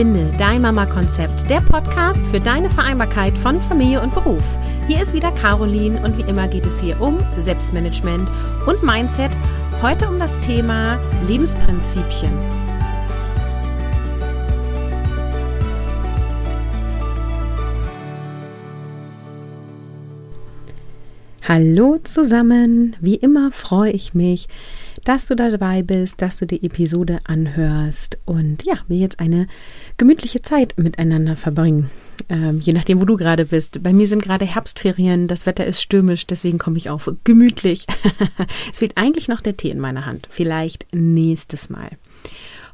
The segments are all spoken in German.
Finde dein Mama-Konzept, der Podcast für deine Vereinbarkeit von Familie und Beruf. Hier ist wieder Caroline und wie immer geht es hier um Selbstmanagement und Mindset. Heute um das Thema Lebensprinzipien. Hallo zusammen, wie immer freue ich mich, dass du dabei bist, dass du die Episode anhörst und ja, wir jetzt eine gemütliche Zeit miteinander verbringen. Ähm, je nachdem, wo du gerade bist. Bei mir sind gerade Herbstferien, das Wetter ist stürmisch, deswegen komme ich auf gemütlich. es fehlt eigentlich noch der Tee in meiner Hand. Vielleicht nächstes Mal.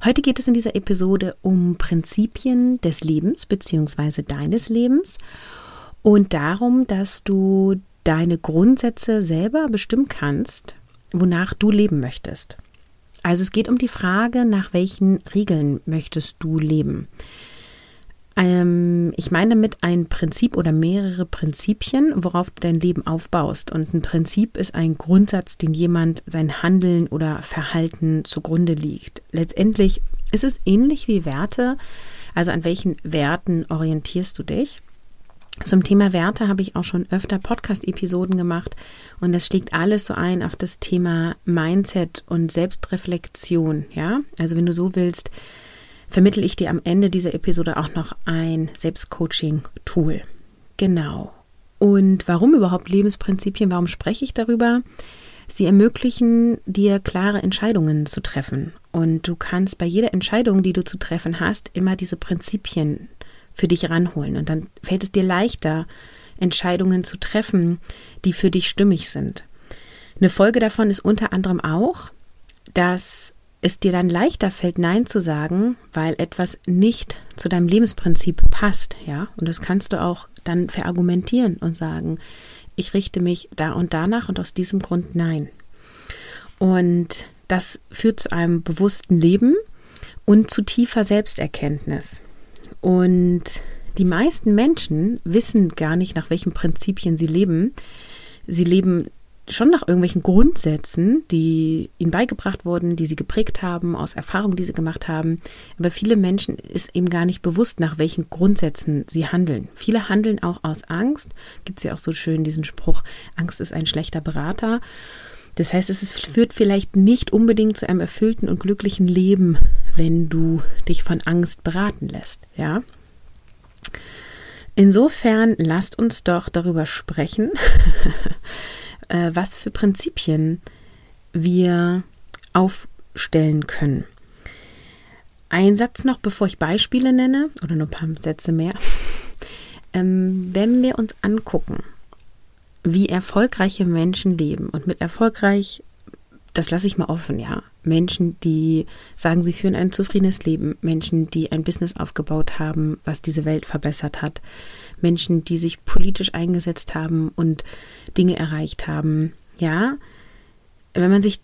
Heute geht es in dieser Episode um Prinzipien des Lebens bzw. deines Lebens und darum, dass du deine Grundsätze selber bestimmen kannst, wonach du leben möchtest. Also es geht um die Frage, nach welchen Regeln möchtest du leben. Ähm, ich meine damit ein Prinzip oder mehrere Prinzipien, worauf du dein Leben aufbaust. Und ein Prinzip ist ein Grundsatz, den jemand sein Handeln oder Verhalten zugrunde liegt. Letztendlich ist es ähnlich wie Werte. Also an welchen Werten orientierst du dich? Zum Thema Werte habe ich auch schon öfter Podcast-Episoden gemacht und das schlägt alles so ein auf das Thema Mindset und Selbstreflexion. Ja, also wenn du so willst, vermittle ich dir am Ende dieser Episode auch noch ein Selbstcoaching-Tool. Genau. Und warum überhaupt Lebensprinzipien? Warum spreche ich darüber? Sie ermöglichen dir klare Entscheidungen zu treffen. Und du kannst bei jeder Entscheidung, die du zu treffen hast, immer diese Prinzipien für dich ranholen. Und dann fällt es dir leichter, Entscheidungen zu treffen, die für dich stimmig sind. Eine Folge davon ist unter anderem auch, dass es dir dann leichter fällt, Nein zu sagen, weil etwas nicht zu deinem Lebensprinzip passt, ja. Und das kannst du auch dann verargumentieren und sagen, ich richte mich da und danach und aus diesem Grund Nein. Und das führt zu einem bewussten Leben und zu tiefer Selbsterkenntnis. Und die meisten Menschen wissen gar nicht, nach welchen Prinzipien sie leben. Sie leben schon nach irgendwelchen Grundsätzen, die ihnen beigebracht wurden, die sie geprägt haben, aus Erfahrungen, die sie gemacht haben. Aber viele Menschen ist eben gar nicht bewusst, nach welchen Grundsätzen sie handeln. Viele handeln auch aus Angst. Gibt es ja auch so schön diesen Spruch, Angst ist ein schlechter Berater. Das heißt, es führt vielleicht nicht unbedingt zu einem erfüllten und glücklichen Leben, wenn du dich von Angst beraten lässt, ja? Insofern lasst uns doch darüber sprechen, äh, was für Prinzipien wir aufstellen können. Ein Satz noch, bevor ich Beispiele nenne, oder nur ein paar Sätze mehr. Ähm, wenn wir uns angucken, wie erfolgreiche Menschen leben. Und mit erfolgreich, das lasse ich mal offen, ja. Menschen, die sagen, sie führen ein zufriedenes Leben. Menschen, die ein Business aufgebaut haben, was diese Welt verbessert hat. Menschen, die sich politisch eingesetzt haben und Dinge erreicht haben. Ja, wenn man sich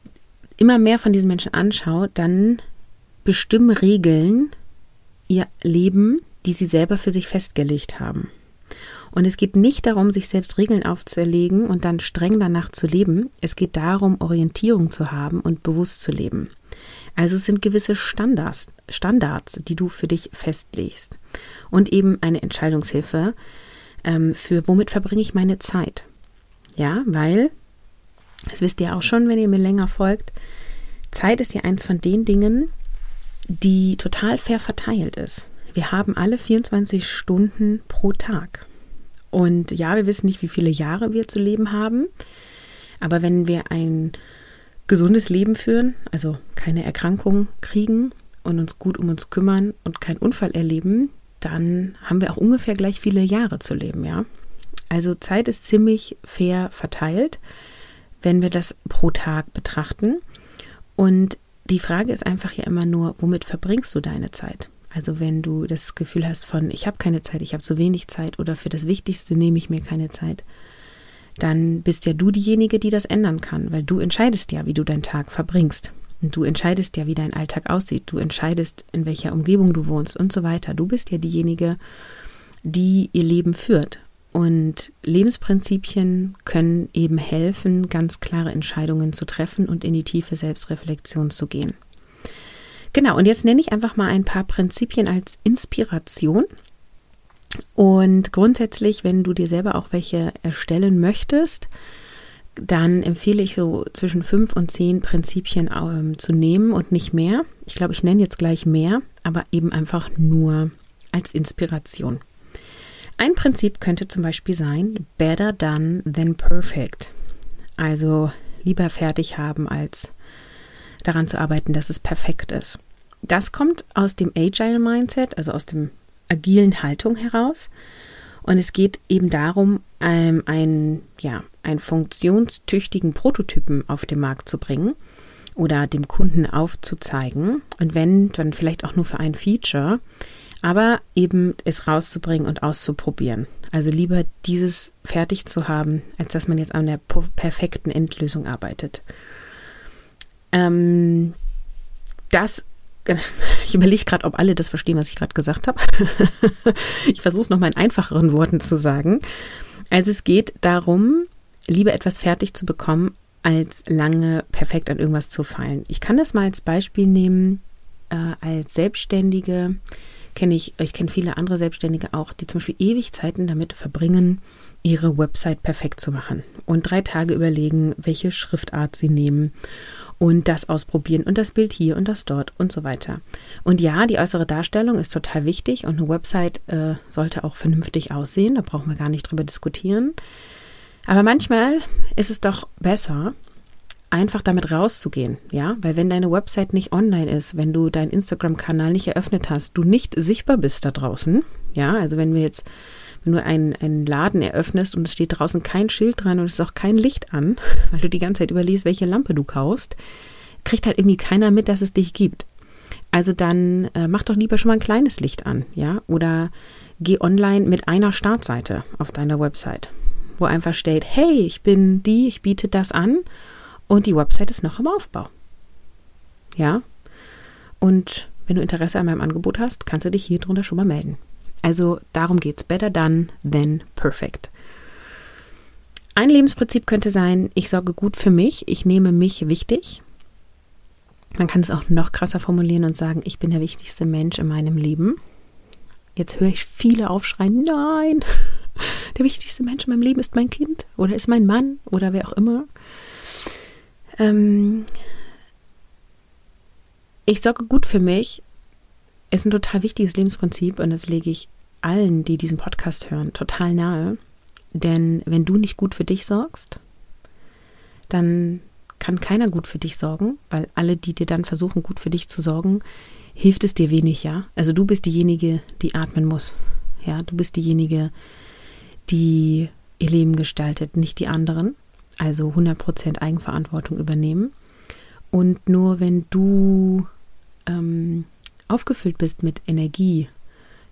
immer mehr von diesen Menschen anschaut, dann bestimmen Regeln ihr Leben, die sie selber für sich festgelegt haben. Und es geht nicht darum, sich selbst Regeln aufzuerlegen und dann streng danach zu leben. Es geht darum, Orientierung zu haben und bewusst zu leben. Also es sind gewisse Standards, Standards, die du für dich festlegst. Und eben eine Entscheidungshilfe ähm, für, womit verbringe ich meine Zeit. Ja, weil, das wisst ihr auch schon, wenn ihr mir länger folgt, Zeit ist ja eins von den Dingen, die total fair verteilt ist. Wir haben alle 24 Stunden pro Tag. Und ja, wir wissen nicht, wie viele Jahre wir zu leben haben. Aber wenn wir ein gesundes Leben führen, also keine Erkrankung kriegen und uns gut um uns kümmern und keinen Unfall erleben, dann haben wir auch ungefähr gleich viele Jahre zu leben, ja. Also Zeit ist ziemlich fair verteilt, wenn wir das pro Tag betrachten. Und die Frage ist einfach ja immer nur, womit verbringst du deine Zeit? Also wenn du das Gefühl hast von, ich habe keine Zeit, ich habe zu wenig Zeit oder für das Wichtigste nehme ich mir keine Zeit, dann bist ja du diejenige, die das ändern kann, weil du entscheidest ja, wie du deinen Tag verbringst. Und du entscheidest ja, wie dein Alltag aussieht. Du entscheidest, in welcher Umgebung du wohnst und so weiter. Du bist ja diejenige, die ihr Leben führt. Und Lebensprinzipien können eben helfen, ganz klare Entscheidungen zu treffen und in die tiefe Selbstreflexion zu gehen. Genau, und jetzt nenne ich einfach mal ein paar Prinzipien als Inspiration. Und grundsätzlich, wenn du dir selber auch welche erstellen möchtest, dann empfehle ich so zwischen fünf und zehn Prinzipien ähm, zu nehmen und nicht mehr. Ich glaube, ich nenne jetzt gleich mehr, aber eben einfach nur als Inspiration. Ein Prinzip könnte zum Beispiel sein, better done than perfect. Also lieber fertig haben, als daran zu arbeiten, dass es perfekt ist. Das kommt aus dem Agile Mindset, also aus dem agilen Haltung heraus. Und es geht eben darum, ähm, einen, ja, einen funktionstüchtigen Prototypen auf den Markt zu bringen oder dem Kunden aufzuzeigen. Und wenn, dann vielleicht auch nur für ein Feature, aber eben es rauszubringen und auszuprobieren. Also lieber dieses fertig zu haben, als dass man jetzt an der perfekten Endlösung arbeitet. Ähm, das ich überlege gerade, ob alle das verstehen, was ich gerade gesagt habe. ich versuche es nochmal in einfacheren Worten zu sagen. Also es geht darum, lieber etwas fertig zu bekommen, als lange perfekt an irgendwas zu fallen. Ich kann das mal als Beispiel nehmen. Äh, als Selbstständige kenne ich, ich kenne viele andere Selbstständige auch, die zum Beispiel ewig Zeiten damit verbringen, ihre Website perfekt zu machen und drei Tage überlegen, welche Schriftart sie nehmen und das ausprobieren und das Bild hier und das dort und so weiter. Und ja, die äußere Darstellung ist total wichtig und eine Website äh, sollte auch vernünftig aussehen, da brauchen wir gar nicht drüber diskutieren. Aber manchmal ist es doch besser, einfach damit rauszugehen, ja, weil wenn deine Website nicht online ist, wenn du deinen Instagram-Kanal nicht eröffnet hast, du nicht sichtbar bist da draußen, ja, also wenn wir jetzt wenn du einen, einen Laden eröffnest und es steht draußen kein Schild dran und es ist auch kein Licht an, weil du die ganze Zeit überlegst, welche Lampe du kaufst, kriegt halt irgendwie keiner mit, dass es dich gibt. Also dann äh, mach doch lieber schon mal ein kleines Licht an, ja, oder geh online mit einer Startseite auf deiner Website, wo einfach steht, hey, ich bin die, ich biete das an und die Website ist noch im Aufbau. Ja? Und wenn du Interesse an meinem Angebot hast, kannst du dich hier drunter schon mal melden. Also darum geht es. Better done than perfect. Ein Lebensprinzip könnte sein, ich sorge gut für mich, ich nehme mich wichtig. Man kann es auch noch krasser formulieren und sagen, ich bin der wichtigste Mensch in meinem Leben. Jetzt höre ich viele aufschreien, nein, der wichtigste Mensch in meinem Leben ist mein Kind oder ist mein Mann oder wer auch immer. Ähm, ich sorge gut für mich ist ein total wichtiges Lebensprinzip und das lege ich allen, die diesen Podcast hören, total nahe. Denn wenn du nicht gut für dich sorgst, dann kann keiner gut für dich sorgen, weil alle, die dir dann versuchen, gut für dich zu sorgen, hilft es dir wenig, ja. Also du bist diejenige, die atmen muss. Ja, du bist diejenige, die ihr Leben gestaltet, nicht die anderen. Also 100% Eigenverantwortung übernehmen. Und nur wenn du ähm, aufgefüllt bist mit Energie,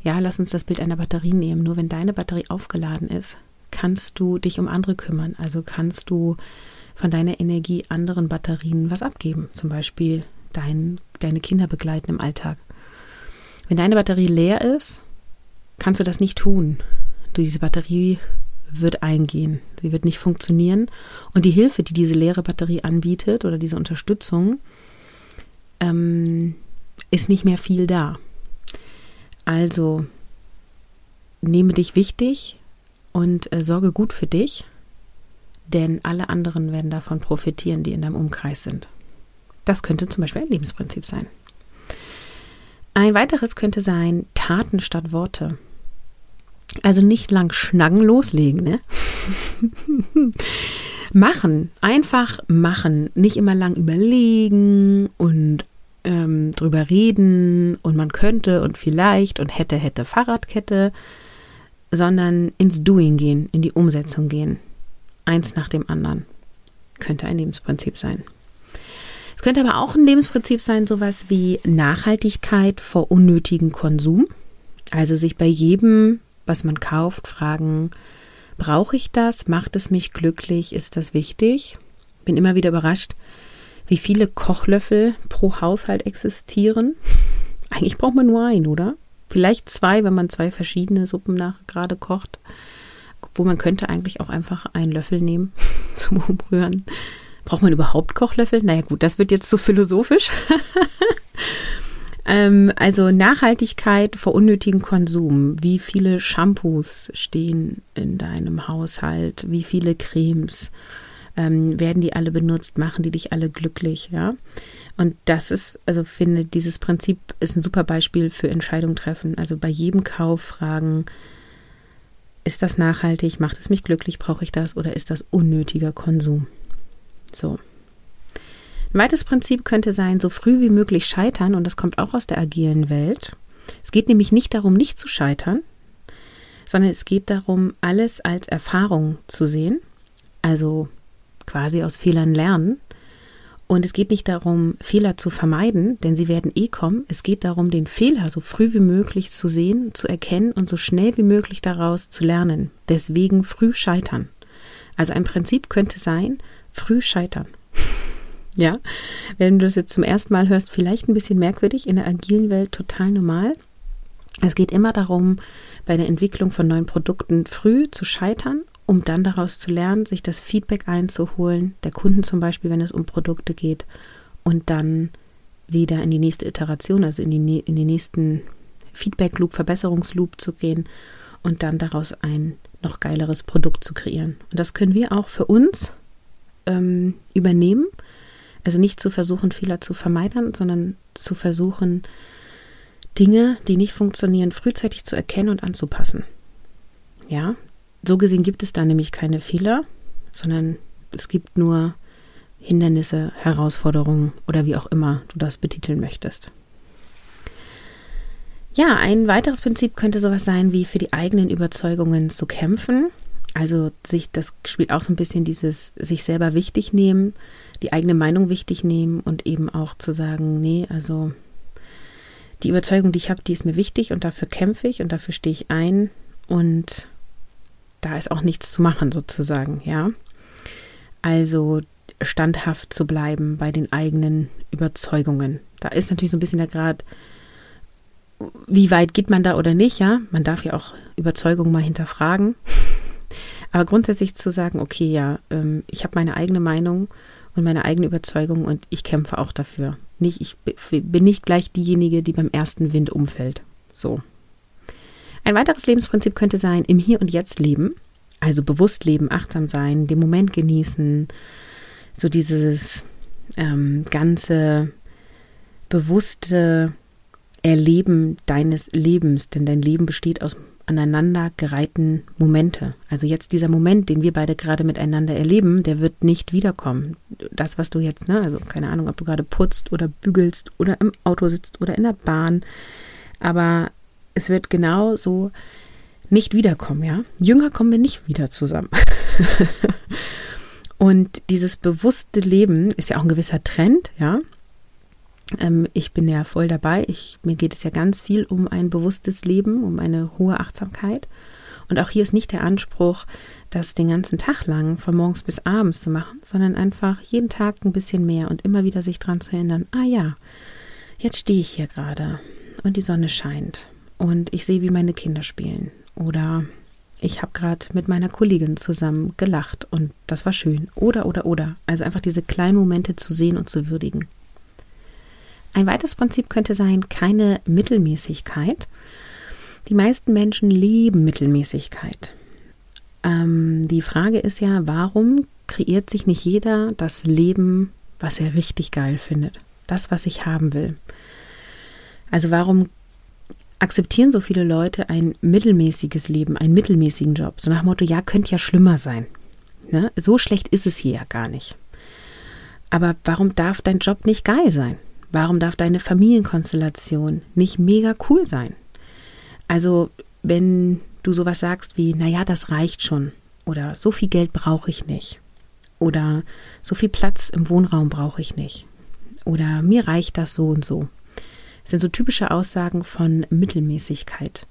ja, lass uns das Bild einer Batterie nehmen. Nur wenn deine Batterie aufgeladen ist, kannst du dich um andere kümmern. Also kannst du von deiner Energie anderen Batterien was abgeben. Zum Beispiel dein, deine Kinder begleiten im Alltag. Wenn deine Batterie leer ist, kannst du das nicht tun. Du, diese Batterie wird eingehen. Sie wird nicht funktionieren. Und die Hilfe, die diese leere Batterie anbietet oder diese Unterstützung, ähm, ist nicht mehr viel da. Also nehme dich wichtig und äh, sorge gut für dich, denn alle anderen werden davon profitieren, die in deinem Umkreis sind. Das könnte zum Beispiel ein Lebensprinzip sein. Ein weiteres könnte sein Taten statt Worte. Also nicht lang schnacken, loslegen, ne? machen, einfach machen, nicht immer lang überlegen und ähm, drüber reden und man könnte und vielleicht und hätte, hätte Fahrradkette, sondern ins Doing gehen, in die Umsetzung gehen. Eins nach dem anderen. Könnte ein Lebensprinzip sein. Es könnte aber auch ein Lebensprinzip sein, sowas wie Nachhaltigkeit vor unnötigen Konsum. Also sich bei jedem, was man kauft, fragen, brauche ich das? Macht es mich glücklich? Ist das wichtig? Bin immer wieder überrascht, wie viele Kochlöffel pro Haushalt existieren. Eigentlich braucht man nur einen, oder? Vielleicht zwei, wenn man zwei verschiedene Suppen nach gerade kocht. Wo man könnte eigentlich auch einfach einen Löffel nehmen zum Umrühren. Braucht man überhaupt Kochlöffel? Naja gut, das wird jetzt zu philosophisch. Ähm, also Nachhaltigkeit vor unnötigen Konsum. Wie viele Shampoos stehen in deinem Haushalt? Wie viele Cremes? Ähm, werden die alle benutzt? Machen die dich alle glücklich? Ja. Und das ist, also finde, dieses Prinzip ist ein super Beispiel für Entscheidung treffen. Also bei jedem Kauf fragen, ist das nachhaltig? Macht es mich glücklich? Brauche ich das? Oder ist das unnötiger Konsum? So. Ein weiteres Prinzip könnte sein, so früh wie möglich scheitern, und das kommt auch aus der agilen Welt. Es geht nämlich nicht darum, nicht zu scheitern, sondern es geht darum, alles als Erfahrung zu sehen, also quasi aus Fehlern lernen. Und es geht nicht darum, Fehler zu vermeiden, denn sie werden eh kommen. Es geht darum, den Fehler so früh wie möglich zu sehen, zu erkennen und so schnell wie möglich daraus zu lernen. Deswegen früh scheitern. Also ein Prinzip könnte sein, früh scheitern. Ja, wenn du das jetzt zum ersten Mal hörst, vielleicht ein bisschen merkwürdig, in der agilen Welt total normal. Es geht immer darum, bei der Entwicklung von neuen Produkten früh zu scheitern, um dann daraus zu lernen, sich das Feedback einzuholen, der Kunden zum Beispiel, wenn es um Produkte geht, und dann wieder in die nächste Iteration, also in, die, in den nächsten Feedback-Loop, Verbesserungsloop zu gehen und dann daraus ein noch geileres Produkt zu kreieren. Und das können wir auch für uns ähm, übernehmen also nicht zu versuchen, Fehler zu vermeiden, sondern zu versuchen, Dinge, die nicht funktionieren, frühzeitig zu erkennen und anzupassen. Ja, so gesehen gibt es da nämlich keine Fehler, sondern es gibt nur Hindernisse, Herausforderungen oder wie auch immer du das betiteln möchtest. Ja, ein weiteres Prinzip könnte sowas sein, wie für die eigenen Überzeugungen zu kämpfen. Also sich, das spielt auch so ein bisschen dieses sich selber wichtig nehmen, die eigene Meinung wichtig nehmen und eben auch zu sagen, nee, also die Überzeugung, die ich habe, die ist mir wichtig und dafür kämpfe ich und dafür stehe ich ein und da ist auch nichts zu machen sozusagen, ja. Also standhaft zu bleiben bei den eigenen Überzeugungen. Da ist natürlich so ein bisschen der Grad, wie weit geht man da oder nicht, ja? Man darf ja auch Überzeugungen mal hinterfragen. Aber grundsätzlich zu sagen, okay, ja, ähm, ich habe meine eigene Meinung und meine eigene Überzeugung und ich kämpfe auch dafür. Nicht, ich bin nicht gleich diejenige, die beim ersten Wind umfällt. So. Ein weiteres Lebensprinzip könnte sein, im Hier und Jetzt leben. Also bewusst leben, achtsam sein, den Moment genießen. So dieses ähm, ganze bewusste Erleben deines Lebens. Denn dein Leben besteht aus aneinandergereihten Momente. Also jetzt dieser Moment, den wir beide gerade miteinander erleben, der wird nicht wiederkommen. Das, was du jetzt, ne, also keine Ahnung, ob du gerade putzt oder bügelst oder im Auto sitzt oder in der Bahn, aber es wird genau so nicht wiederkommen, ja. Jünger kommen wir nicht wieder zusammen. Und dieses bewusste Leben ist ja auch ein gewisser Trend, ja. Ähm, ich bin ja voll dabei. Ich, mir geht es ja ganz viel um ein bewusstes Leben, um eine hohe Achtsamkeit. Und auch hier ist nicht der Anspruch, das den ganzen Tag lang von morgens bis abends zu machen, sondern einfach jeden Tag ein bisschen mehr und immer wieder sich daran zu erinnern, ah ja, jetzt stehe ich hier gerade und die Sonne scheint und ich sehe, wie meine Kinder spielen. Oder ich habe gerade mit meiner Kollegin zusammen gelacht und das war schön. Oder, oder, oder. Also einfach diese kleinen Momente zu sehen und zu würdigen. Ein weiteres Prinzip könnte sein, keine Mittelmäßigkeit. Die meisten Menschen leben Mittelmäßigkeit. Ähm, die Frage ist ja, warum kreiert sich nicht jeder das Leben, was er richtig geil findet? Das, was ich haben will. Also warum akzeptieren so viele Leute ein mittelmäßiges Leben, einen mittelmäßigen Job? So nach dem Motto, ja, könnte ja schlimmer sein. Ne? So schlecht ist es hier ja gar nicht. Aber warum darf dein Job nicht geil sein? Warum darf deine Familienkonstellation nicht mega cool sein? Also, wenn du sowas sagst wie, naja, das reicht schon oder so viel Geld brauche ich nicht oder so viel Platz im Wohnraum brauche ich nicht oder mir reicht das so und so. Sind so typische Aussagen von Mittelmäßigkeit.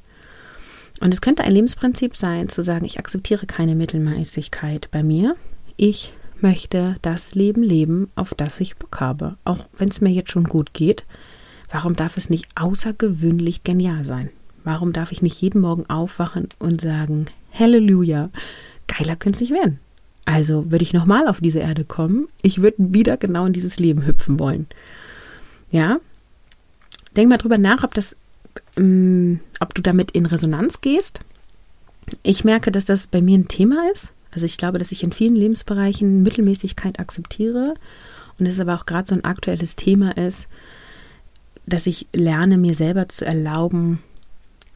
Und es könnte ein Lebensprinzip sein, zu sagen, ich akzeptiere keine Mittelmäßigkeit bei mir. Ich möchte das Leben leben, auf das ich Bock habe. Auch wenn es mir jetzt schon gut geht. Warum darf es nicht außergewöhnlich genial sein? Warum darf ich nicht jeden Morgen aufwachen und sagen, Halleluja, geiler könnte es nicht werden. Also würde ich nochmal auf diese Erde kommen, ich würde wieder genau in dieses Leben hüpfen wollen. Ja, denk mal drüber nach, ob das, ähm, ob du damit in Resonanz gehst. Ich merke, dass das bei mir ein Thema ist. Also ich glaube, dass ich in vielen Lebensbereichen Mittelmäßigkeit akzeptiere und es aber auch gerade so ein aktuelles Thema ist, dass ich lerne, mir selber zu erlauben,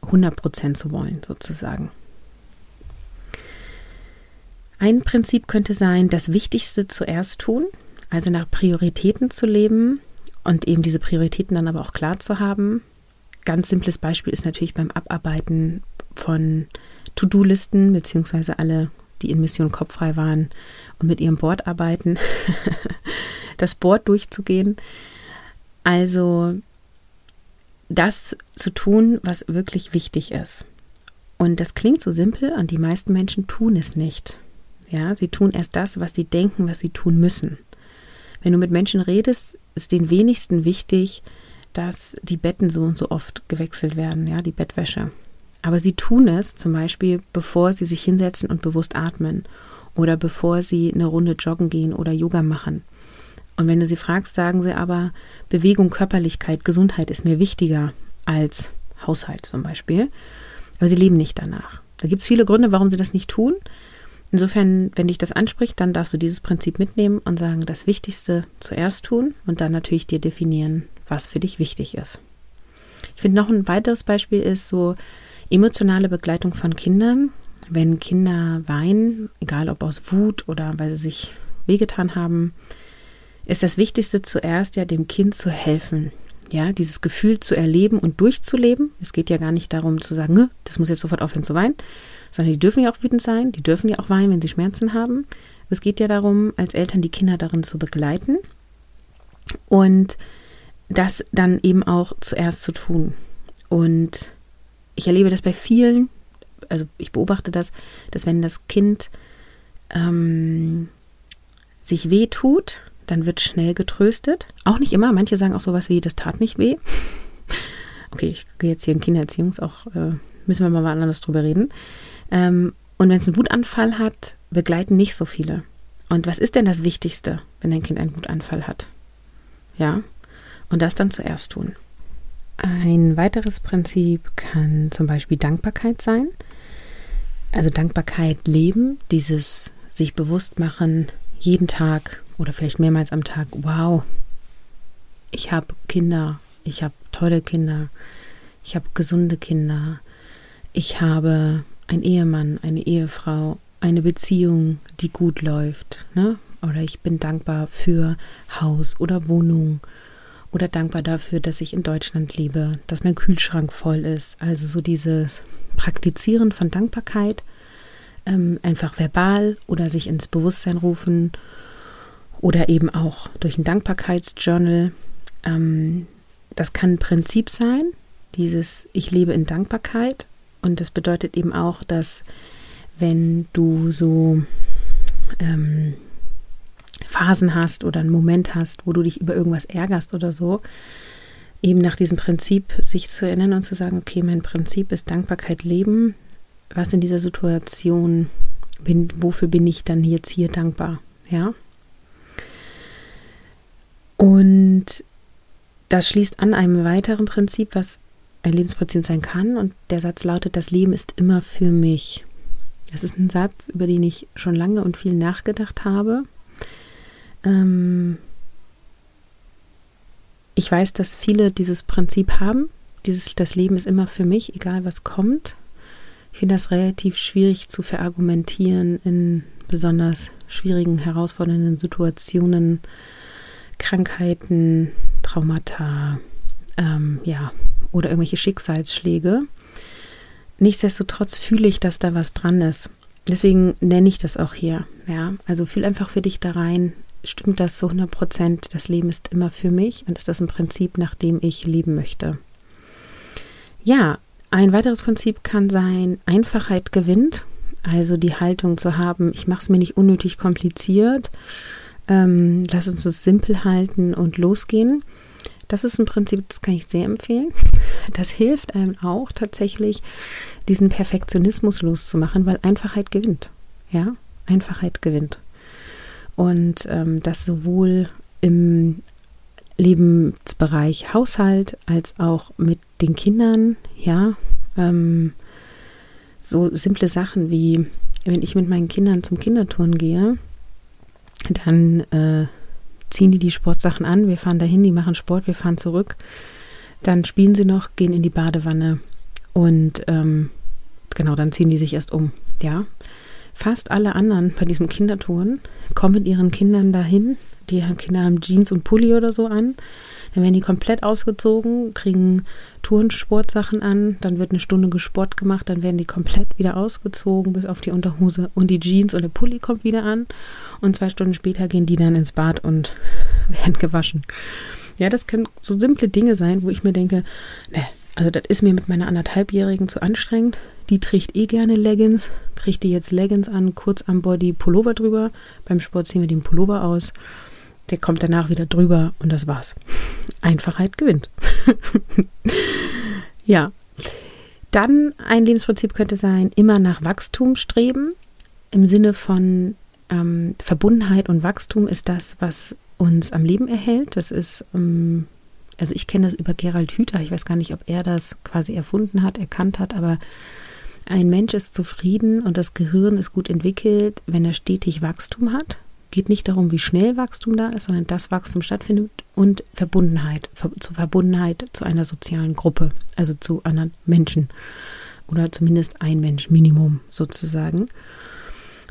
100% zu wollen, sozusagen. Ein Prinzip könnte sein, das Wichtigste zuerst tun, also nach Prioritäten zu leben und eben diese Prioritäten dann aber auch klar zu haben. Ganz simples Beispiel ist natürlich beim Abarbeiten von To-Do-Listen, beziehungsweise alle, die in Mission Kopffrei waren und mit ihrem Board arbeiten, das Board durchzugehen. Also das zu tun, was wirklich wichtig ist. Und das klingt so simpel und die meisten Menschen tun es nicht. Ja, sie tun erst das, was sie denken, was sie tun müssen. Wenn du mit Menschen redest, ist den wenigsten wichtig, dass die Betten so und so oft gewechselt werden, ja, die Bettwäsche. Aber sie tun es zum Beispiel, bevor sie sich hinsetzen und bewusst atmen oder bevor sie eine Runde joggen gehen oder Yoga machen. Und wenn du sie fragst, sagen sie aber, Bewegung, Körperlichkeit, Gesundheit ist mir wichtiger als Haushalt zum Beispiel. Aber sie leben nicht danach. Da gibt es viele Gründe, warum sie das nicht tun. Insofern, wenn dich das anspricht, dann darfst du dieses Prinzip mitnehmen und sagen, das Wichtigste zuerst tun und dann natürlich dir definieren, was für dich wichtig ist. Ich finde noch ein weiteres Beispiel ist so emotionale Begleitung von Kindern. Wenn Kinder weinen, egal ob aus Wut oder weil sie sich wehgetan haben, ist das Wichtigste zuerst ja dem Kind zu helfen. Ja, dieses Gefühl zu erleben und durchzuleben. Es geht ja gar nicht darum zu sagen, das muss jetzt sofort aufhören zu weinen, sondern die dürfen ja auch wütend sein, die dürfen ja auch weinen, wenn sie Schmerzen haben. Es geht ja darum, als Eltern die Kinder darin zu begleiten und das dann eben auch zuerst zu tun. Und ich erlebe das bei vielen, also ich beobachte das, dass wenn das Kind ähm, sich weh tut, dann wird schnell getröstet. Auch nicht immer. Manche sagen auch sowas wie, das tat nicht weh. Okay, ich gehe jetzt hier in Kindererziehungs, auch äh, müssen wir mal anders drüber reden. Ähm, und wenn es einen Wutanfall hat, begleiten nicht so viele. Und was ist denn das Wichtigste, wenn dein Kind einen Wutanfall hat? Ja, und das dann zuerst tun. Ein weiteres Prinzip kann zum Beispiel Dankbarkeit sein. Also Dankbarkeit leben, dieses sich bewusst machen, jeden Tag oder vielleicht mehrmals am Tag, wow, ich habe Kinder, ich habe tolle Kinder, ich habe gesunde Kinder, ich habe einen Ehemann, eine Ehefrau, eine Beziehung, die gut läuft, ne? Oder ich bin dankbar für Haus oder Wohnung oder dankbar dafür, dass ich in Deutschland lebe, dass mein Kühlschrank voll ist. Also so dieses Praktizieren von Dankbarkeit, ähm, einfach verbal oder sich ins Bewusstsein rufen oder eben auch durch ein Dankbarkeitsjournal. Ähm, das kann ein Prinzip sein, dieses Ich lebe in Dankbarkeit. Und das bedeutet eben auch, dass wenn du so ähm, Phasen hast oder einen Moment hast, wo du dich über irgendwas ärgerst oder so, eben nach diesem Prinzip sich zu erinnern und zu sagen, okay, mein Prinzip ist Dankbarkeit leben. Was in dieser Situation bin, wofür bin ich dann jetzt hier dankbar? Ja. Und das schließt an einem weiteren Prinzip, was ein Lebensprinzip sein kann. Und der Satz lautet, das Leben ist immer für mich. Das ist ein Satz, über den ich schon lange und viel nachgedacht habe. Ähm ich weiß, dass viele dieses Prinzip haben. Dieses, das Leben ist immer für mich, egal was kommt. Ich finde das relativ schwierig zu verargumentieren in besonders schwierigen, herausfordernden Situationen, Krankheiten, Traumata, ähm, ja, oder irgendwelche Schicksalsschläge. Nichtsdestotrotz fühle ich, dass da was dran ist. Deswegen nenne ich das auch hier. Ja, also fühl einfach für dich da rein, stimmt das zu 100 Prozent, das Leben ist immer für mich und ist das ein Prinzip, nach dem ich leben möchte. Ja, ein weiteres Prinzip kann sein, Einfachheit gewinnt. Also die Haltung zu haben, ich mache es mir nicht unnötig kompliziert, ähm, lass uns es simpel halten und losgehen. Das ist ein Prinzip, das kann ich sehr empfehlen. Das hilft einem auch tatsächlich, diesen Perfektionismus loszumachen, weil Einfachheit gewinnt. Ja, Einfachheit gewinnt. Und ähm, das sowohl im Lebensbereich Haushalt als auch mit den Kindern, ja. Ähm, so simple Sachen wie, wenn ich mit meinen Kindern zum Kindertouren gehe, dann äh, ziehen die die Sportsachen an, wir fahren dahin, die machen Sport, wir fahren zurück, dann spielen sie noch, gehen in die Badewanne und ähm, genau, dann ziehen die sich erst um, ja. Fast alle anderen bei diesem Kindertouren kommen mit ihren Kindern dahin, die Kinder haben Jeans und Pulli oder so an. Dann werden die komplett ausgezogen, kriegen Turnsportsachen an, dann wird eine Stunde gesport gemacht, dann werden die komplett wieder ausgezogen bis auf die Unterhose und die Jeans und der Pulli kommt wieder an und zwei Stunden später gehen die dann ins Bad und werden gewaschen. Ja, das können so simple Dinge sein, wo ich mir denke, ne, also das ist mir mit meiner anderthalbjährigen zu anstrengend. Die trägt eh gerne Leggings, kriegt die jetzt Leggings an, kurz am Body Pullover drüber. Beim Sport ziehen wir den Pullover aus der kommt danach wieder drüber und das war's. Einfachheit gewinnt. ja. Dann ein Lebensprinzip könnte sein, immer nach Wachstum streben. Im Sinne von ähm, Verbundenheit und Wachstum ist das, was uns am Leben erhält. Das ist, ähm, also ich kenne das über Gerald Hüther. Ich weiß gar nicht, ob er das quasi erfunden hat, erkannt hat, aber ein Mensch ist zufrieden und das Gehirn ist gut entwickelt, wenn er stetig Wachstum hat geht nicht darum, wie schnell Wachstum da ist, sondern dass Wachstum stattfindet und Verbundenheit, zur Verbundenheit zu einer sozialen Gruppe, also zu anderen Menschen oder zumindest ein Mensch, Minimum sozusagen.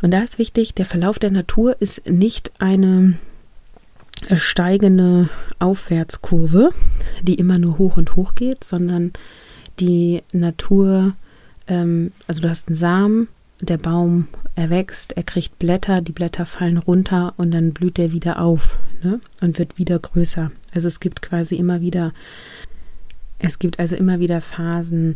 Und da ist wichtig, der Verlauf der Natur ist nicht eine steigende Aufwärtskurve, die immer nur hoch und hoch geht, sondern die Natur, ähm, also du hast einen Samen, der Baum erwächst, er kriegt Blätter, die Blätter fallen runter und dann blüht er wieder auf ne? und wird wieder größer. Also es gibt quasi immer wieder, es gibt also immer wieder Phasen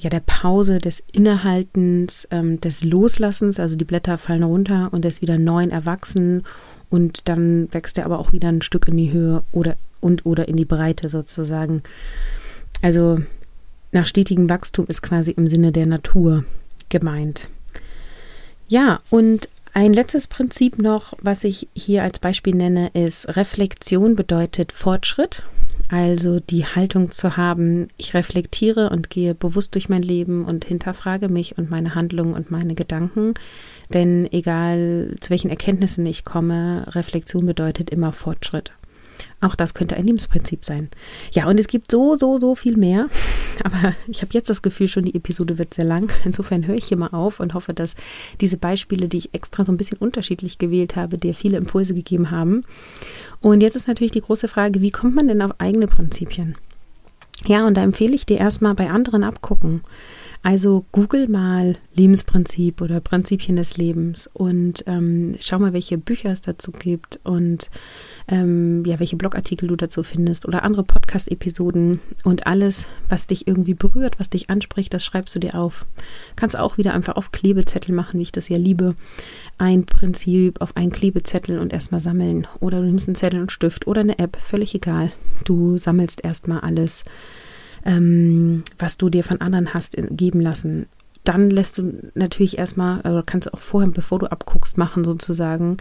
ja der Pause, des Innehaltens, ähm, des Loslassens, also die Blätter fallen runter und er ist wieder neu erwachsen und dann wächst er aber auch wieder ein Stück in die Höhe oder und oder in die Breite sozusagen. Also nach stetigem Wachstum ist quasi im Sinne der Natur gemeint. Ja, und ein letztes Prinzip noch, was ich hier als Beispiel nenne, ist Reflexion bedeutet Fortschritt. Also die Haltung zu haben, ich reflektiere und gehe bewusst durch mein Leben und hinterfrage mich und meine Handlungen und meine Gedanken. Denn egal zu welchen Erkenntnissen ich komme, Reflexion bedeutet immer Fortschritt. Auch das könnte ein Lebensprinzip sein. Ja, und es gibt so, so, so viel mehr. Aber ich habe jetzt das Gefühl schon, die Episode wird sehr lang. Insofern höre ich hier mal auf und hoffe, dass diese Beispiele, die ich extra so ein bisschen unterschiedlich gewählt habe, dir viele Impulse gegeben haben. Und jetzt ist natürlich die große Frage, wie kommt man denn auf eigene Prinzipien? Ja, und da empfehle ich dir erstmal bei anderen abgucken. Also google mal Lebensprinzip oder Prinzipien des Lebens und ähm, schau mal, welche Bücher es dazu gibt und ähm, ja, welche Blogartikel du dazu findest oder andere Podcast-Episoden und alles, was dich irgendwie berührt, was dich anspricht, das schreibst du dir auf. Kannst auch wieder einfach auf Klebezettel machen, wie ich das ja liebe. Ein Prinzip auf einen Klebezettel und erstmal sammeln. Oder du nimmst einen Zettel und Stift oder eine App, völlig egal. Du sammelst erstmal alles, ähm, was du dir von anderen hast geben lassen dann lässt du natürlich erstmal, oder kannst auch vorher, bevor du abguckst, machen sozusagen,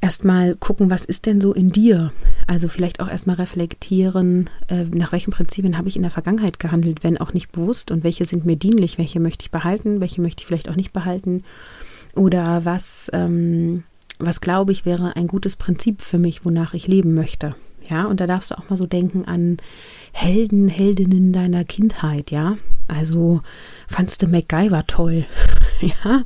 erstmal gucken, was ist denn so in dir? Also vielleicht auch erstmal reflektieren, äh, nach welchen Prinzipien habe ich in der Vergangenheit gehandelt, wenn auch nicht bewusst und welche sind mir dienlich, welche möchte ich behalten, welche möchte ich vielleicht auch nicht behalten oder was, ähm, was glaube ich wäre ein gutes Prinzip für mich, wonach ich leben möchte. Ja, und da darfst du auch mal so denken an Helden, Heldinnen deiner Kindheit, ja. Also fandst du MacGyver toll, ja,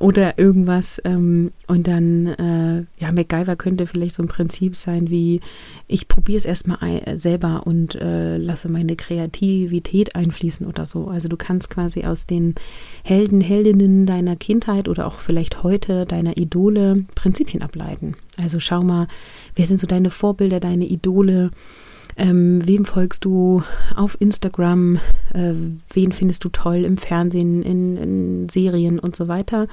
oder irgendwas. Ähm, und dann, äh, ja, MacGyver könnte vielleicht so ein Prinzip sein wie, ich probiere es erstmal selber und äh, lasse meine Kreativität einfließen oder so. Also du kannst quasi aus den Helden, Heldinnen deiner Kindheit oder auch vielleicht heute deiner Idole Prinzipien ableiten. Also schau mal, wer sind so deine Vorbilder, deine Idole? Ähm, wem folgst du auf Instagram? Äh, wen findest du toll im Fernsehen, in, in Serien und so weiter?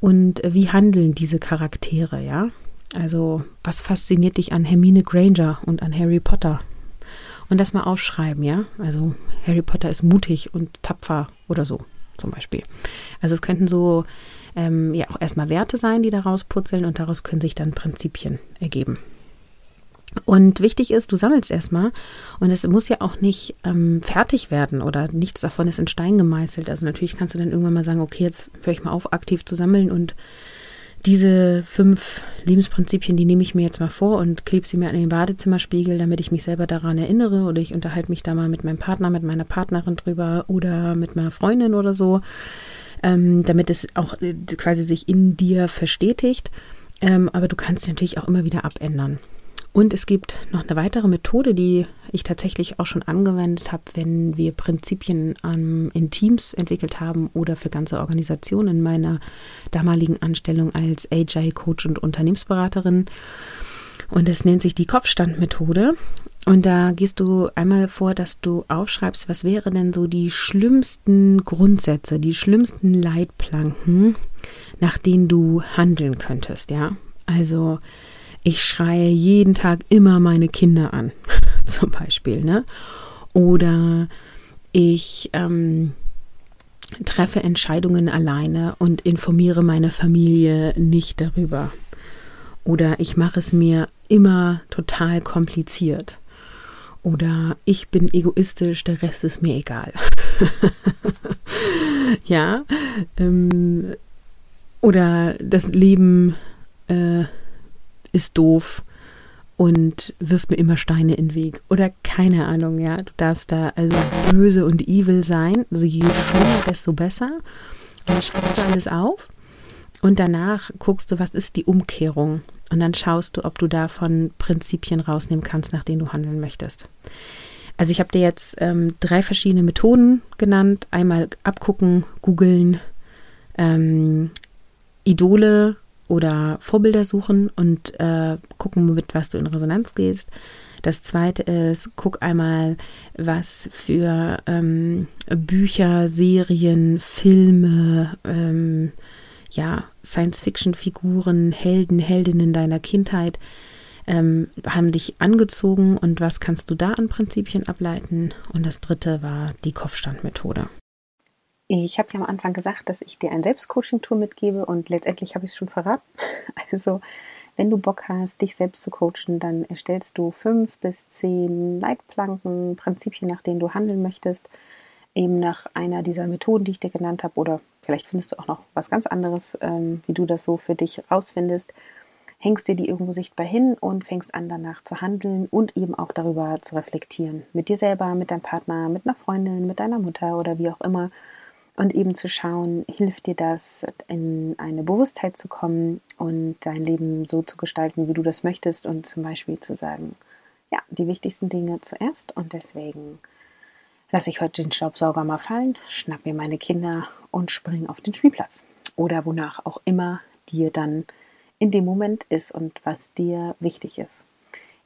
Und äh, wie handeln diese Charaktere, ja? Also, was fasziniert dich an Hermine Granger und an Harry Potter? Und das mal aufschreiben, ja? Also, Harry Potter ist mutig und tapfer oder so, zum Beispiel. Also, es könnten so ähm, ja auch erstmal Werte sein, die daraus putzeln und daraus können sich dann Prinzipien ergeben. Und wichtig ist, du sammelst erstmal und es muss ja auch nicht ähm, fertig werden oder nichts davon ist in Stein gemeißelt. Also natürlich kannst du dann irgendwann mal sagen, okay, jetzt höre ich mal auf, aktiv zu sammeln und diese fünf Lebensprinzipien, die nehme ich mir jetzt mal vor und klebe sie mir an den Badezimmerspiegel, damit ich mich selber daran erinnere oder ich unterhalte mich da mal mit meinem Partner, mit meiner Partnerin drüber oder mit meiner Freundin oder so, ähm, damit es auch äh, quasi sich in dir verstetigt. Ähm, aber du kannst natürlich auch immer wieder abändern. Und es gibt noch eine weitere Methode, die ich tatsächlich auch schon angewendet habe, wenn wir Prinzipien ähm, in Teams entwickelt haben oder für ganze Organisationen in meiner damaligen Anstellung als Agile Coach und Unternehmensberaterin. Und das nennt sich die Kopfstandmethode. Und da gehst du einmal vor, dass du aufschreibst, was wäre denn so die schlimmsten Grundsätze, die schlimmsten Leitplanken, nach denen du handeln könntest, ja? Also ich schreie jeden Tag immer meine Kinder an, zum Beispiel, ne? Oder ich ähm, treffe Entscheidungen alleine und informiere meine Familie nicht darüber. Oder ich mache es mir immer total kompliziert. Oder ich bin egoistisch, der Rest ist mir egal. ja. Ähm, oder das Leben äh, ist doof und wirft mir immer Steine in den Weg. Oder keine Ahnung, ja. Du darfst da also böse und evil sein. Also je schlimmer, desto besser. Und dann schreibst du alles auf und danach guckst du, was ist die Umkehrung. Und dann schaust du, ob du davon Prinzipien rausnehmen kannst, nach denen du handeln möchtest. Also ich habe dir jetzt ähm, drei verschiedene Methoden genannt. Einmal abgucken, googeln, ähm, Idole oder Vorbilder suchen und äh, gucken, mit was du in Resonanz gehst. Das zweite ist, guck einmal, was für ähm, Bücher, Serien, Filme, ähm, ja, Science-Fiction-Figuren, Helden, Heldinnen deiner Kindheit ähm, haben dich angezogen und was kannst du da an Prinzipien ableiten? Und das dritte war die Kopfstandmethode. Ich habe ja am Anfang gesagt, dass ich dir ein Selbstcoaching-Tool mitgebe und letztendlich habe ich es schon verraten. Also, wenn du Bock hast, dich selbst zu coachen, dann erstellst du fünf bis zehn Leitplanken, Prinzipien, nach denen du handeln möchtest, eben nach einer dieser Methoden, die ich dir genannt habe, oder vielleicht findest du auch noch was ganz anderes, ähm, wie du das so für dich rausfindest. Hängst dir die irgendwo sichtbar hin und fängst an, danach zu handeln und eben auch darüber zu reflektieren. Mit dir selber, mit deinem Partner, mit einer Freundin, mit deiner Mutter oder wie auch immer und eben zu schauen, hilft dir das, in eine Bewusstheit zu kommen und dein Leben so zu gestalten, wie du das möchtest und zum Beispiel zu sagen, ja, die wichtigsten Dinge zuerst und deswegen lasse ich heute den Staubsauger mal fallen, schnapp mir meine Kinder und spring auf den Spielplatz oder wonach auch immer dir dann in dem Moment ist und was dir wichtig ist.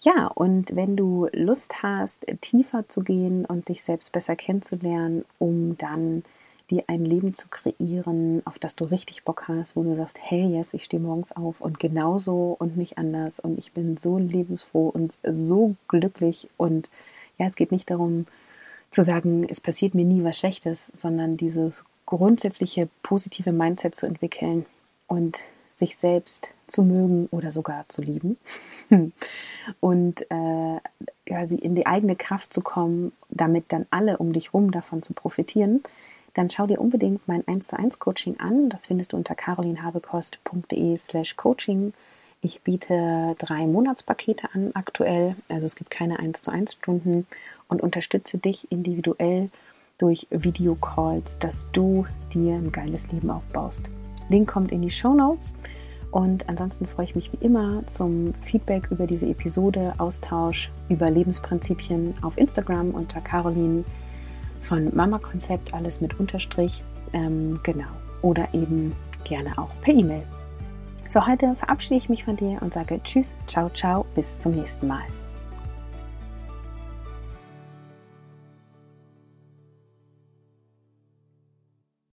Ja, und wenn du Lust hast, tiefer zu gehen und dich selbst besser kennenzulernen, um dann dir ein Leben zu kreieren, auf das du richtig Bock hast, wo du sagst, hey, yes, ich stehe morgens auf und genauso und nicht anders. Und ich bin so lebensfroh und so glücklich. Und ja, es geht nicht darum zu sagen, es passiert mir nie was Schlechtes, sondern dieses grundsätzliche positive Mindset zu entwickeln und sich selbst zu mögen oder sogar zu lieben. Und äh, quasi in die eigene Kraft zu kommen, damit dann alle um dich rum davon zu profitieren, dann schau dir unbedingt mein 1 zu 1 Coaching an. Das findest du unter carolinhabekost.de slash coaching. Ich biete drei Monatspakete an aktuell, also es gibt keine 1 zu 1 Stunden und unterstütze dich individuell durch Videocalls, dass du dir ein geiles Leben aufbaust. Link kommt in die Show Notes. Und ansonsten freue ich mich wie immer zum Feedback über diese Episode, Austausch über Lebensprinzipien auf Instagram unter Caroline von Mama Konzept, alles mit Unterstrich. Ähm, genau. Oder eben gerne auch per E-Mail. Für heute verabschiede ich mich von dir und sage Tschüss, ciao, ciao, bis zum nächsten Mal.